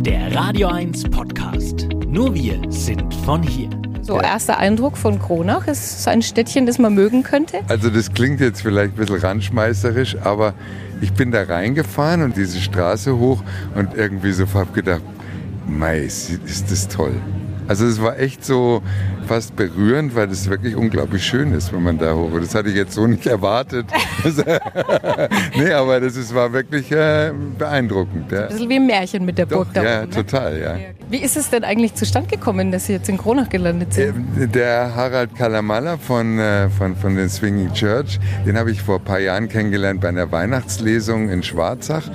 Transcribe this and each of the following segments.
Der Radio 1 Podcast. Nur wir sind von hier. So, erster Eindruck von Kronach. Ist es ein Städtchen, das man mögen könnte? Also das klingt jetzt vielleicht ein bisschen randschmeißerisch, aber ich bin da reingefahren und diese Straße hoch und irgendwie so hab gedacht, mei, ist das toll. Also es war echt so fast berührend, weil es wirklich unglaublich schön ist, wenn man da hoch. Das hatte ich jetzt so nicht erwartet. nee, aber das ist, war wirklich äh, beeindruckend. Ja. Ein bisschen wie ein Märchen mit der Burg Doch, da Ja, oben, ne? total, ja. Wie ist es denn eigentlich zustande gekommen, dass Sie jetzt in Kronach gelandet sind? Ähm, Der Harald Kalamala von, äh, von, von den Swinging Church, den habe ich vor ein paar Jahren kennengelernt bei einer Weihnachtslesung in Schwarzach.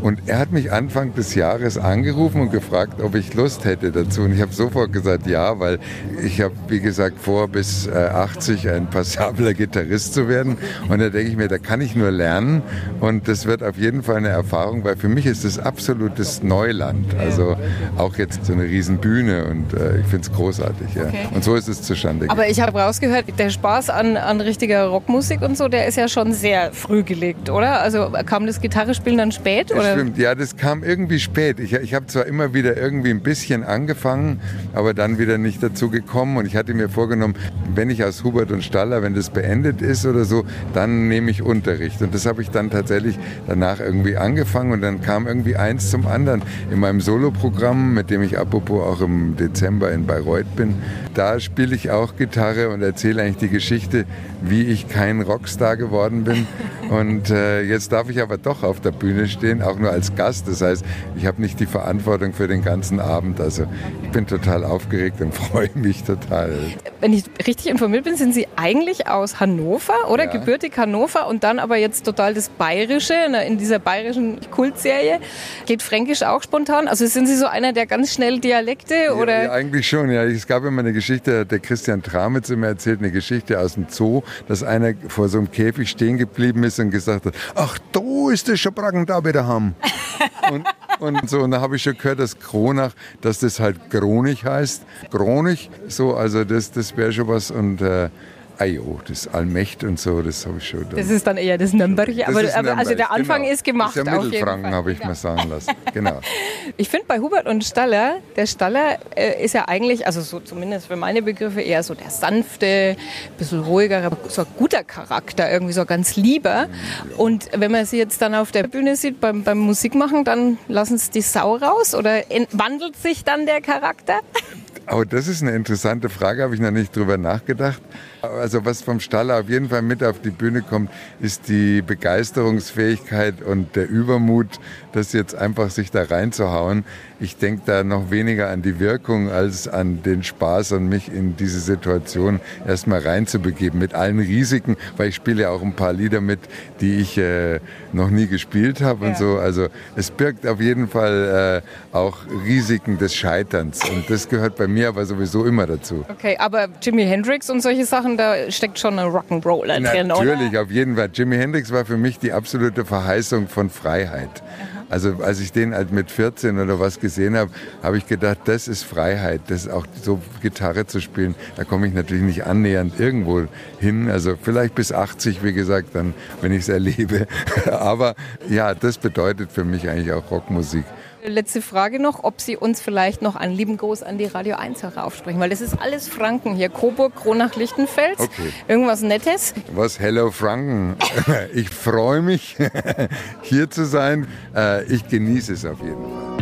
Und er hat mich Anfang des Jahres angerufen und gefragt, ob ich Lust hätte dazu. Und ich habe sofort gesagt, ja, weil ich habe, wie gesagt, vor, bis äh, 80 ein passabler Gitarrist zu werden. Und da denke ich mir, da kann ich nur lernen. Und das wird auf jeden Fall eine Erfahrung, weil für mich ist das absolutes Neuland. Also auch jetzt so eine riesen Bühne und äh, ich finde es großartig. Ja. Okay. Und so ist es zustande gekommen. Aber ich habe rausgehört, der Spaß an, an richtiger Rockmusik und so, der ist ja schon sehr früh gelegt, oder? Also kam das Gitarrespielen dann spät? Das Oder? stimmt, ja, das kam irgendwie spät. Ich, ich habe zwar immer wieder irgendwie ein bisschen angefangen, aber dann wieder nicht dazu gekommen. Und ich hatte mir vorgenommen, wenn ich aus Hubert und Staller, wenn das beendet ist oder so, dann nehme ich Unterricht. Und das habe ich dann tatsächlich danach irgendwie angefangen. Und dann kam irgendwie eins zum anderen. In meinem Soloprogramm, mit dem ich apropos auch im Dezember in Bayreuth bin, da spiele ich auch Gitarre und erzähle eigentlich die Geschichte, wie ich kein Rockstar geworden bin. Und äh, jetzt darf ich aber doch auf der Bühne stehen, auch nur als Gast. Das heißt, ich habe nicht die Verantwortung für den ganzen Abend. Also ich bin total aufgeregt und freue mich total. Wenn ich richtig informiert bin, sind Sie eigentlich aus Hannover, oder? Ja. Gebürtig Hannover und dann aber jetzt total das Bayerische, ne, in dieser bayerischen Kultserie. Geht Fränkisch auch spontan? Also sind Sie so einer der ganz schnell Dialekte, oder? Ja, ja, eigentlich schon. Ja, es gab immer eine Geschichte, der Christian Tramitz immer erzählt, eine Geschichte aus dem Zoo, dass einer vor so einem Käfig stehen geblieben ist und gesagt hat, ach, da ist der Schabracken da wieder haben. und, und so, und da habe ich schon gehört, dass Kronach, dass das halt Kronig heißt. Kronig, so, also das, das wäre schon was und äh, Ajo, das Allmächt und so, das habe ich schon. Das ist dann eher das Nürnberg. Das Aber, ist aber also der Anfang genau. ist gemacht. Das ist ja Mittelfranken, habe ich mir sagen lassen. Genau. Ich finde bei Hubert und Staller, der Staller äh, ist ja eigentlich, also so zumindest für meine Begriffe, eher so der sanfte, bisschen ruhigere, so ein guter Charakter, irgendwie so ganz lieber. Und wenn man sie jetzt dann auf der Bühne sieht beim, beim Musikmachen, dann lassen sie die Sau raus oder wandelt sich dann der Charakter? Aber das ist eine interessante Frage, habe ich noch nicht drüber nachgedacht. Also was vom Staller auf jeden Fall mit auf die Bühne kommt, ist die Begeisterungsfähigkeit und der Übermut, das jetzt einfach sich da reinzuhauen. Ich denke da noch weniger an die Wirkung als an den Spaß und mich in diese Situation erstmal reinzubegeben mit allen Risiken, weil ich spiele ja auch ein paar Lieder mit, die ich äh, noch nie gespielt habe und so. Also es birgt auf jeden Fall äh, auch Risiken des Scheiterns und das gehört bei mir aber sowieso immer dazu. Okay, aber Jimi Hendrix und solche Sachen, da steckt schon ein Rock'n'Roller drin, oder? Natürlich, auf jeden Fall. Jimi Hendrix war für mich die absolute Verheißung von Freiheit. Also als ich den halt mit 14 oder was gesehen habe, habe ich gedacht, das ist Freiheit, das ist auch so Gitarre zu spielen. Da komme ich natürlich nicht annähernd irgendwo hin. Also vielleicht bis 80, wie gesagt, dann, wenn ich es erlebe. Aber ja, das bedeutet für mich eigentlich auch Rockmusik. Letzte Frage noch, ob Sie uns vielleicht noch einen lieben Gruß an die Radio 1 aufsprechen, weil das ist alles Franken hier. Coburg, Kronach, Lichtenfels. Okay. Irgendwas Nettes? Was Hello Franken. Ich freue mich, hier zu sein. Äh, Ich genieße es auf jeden Fall.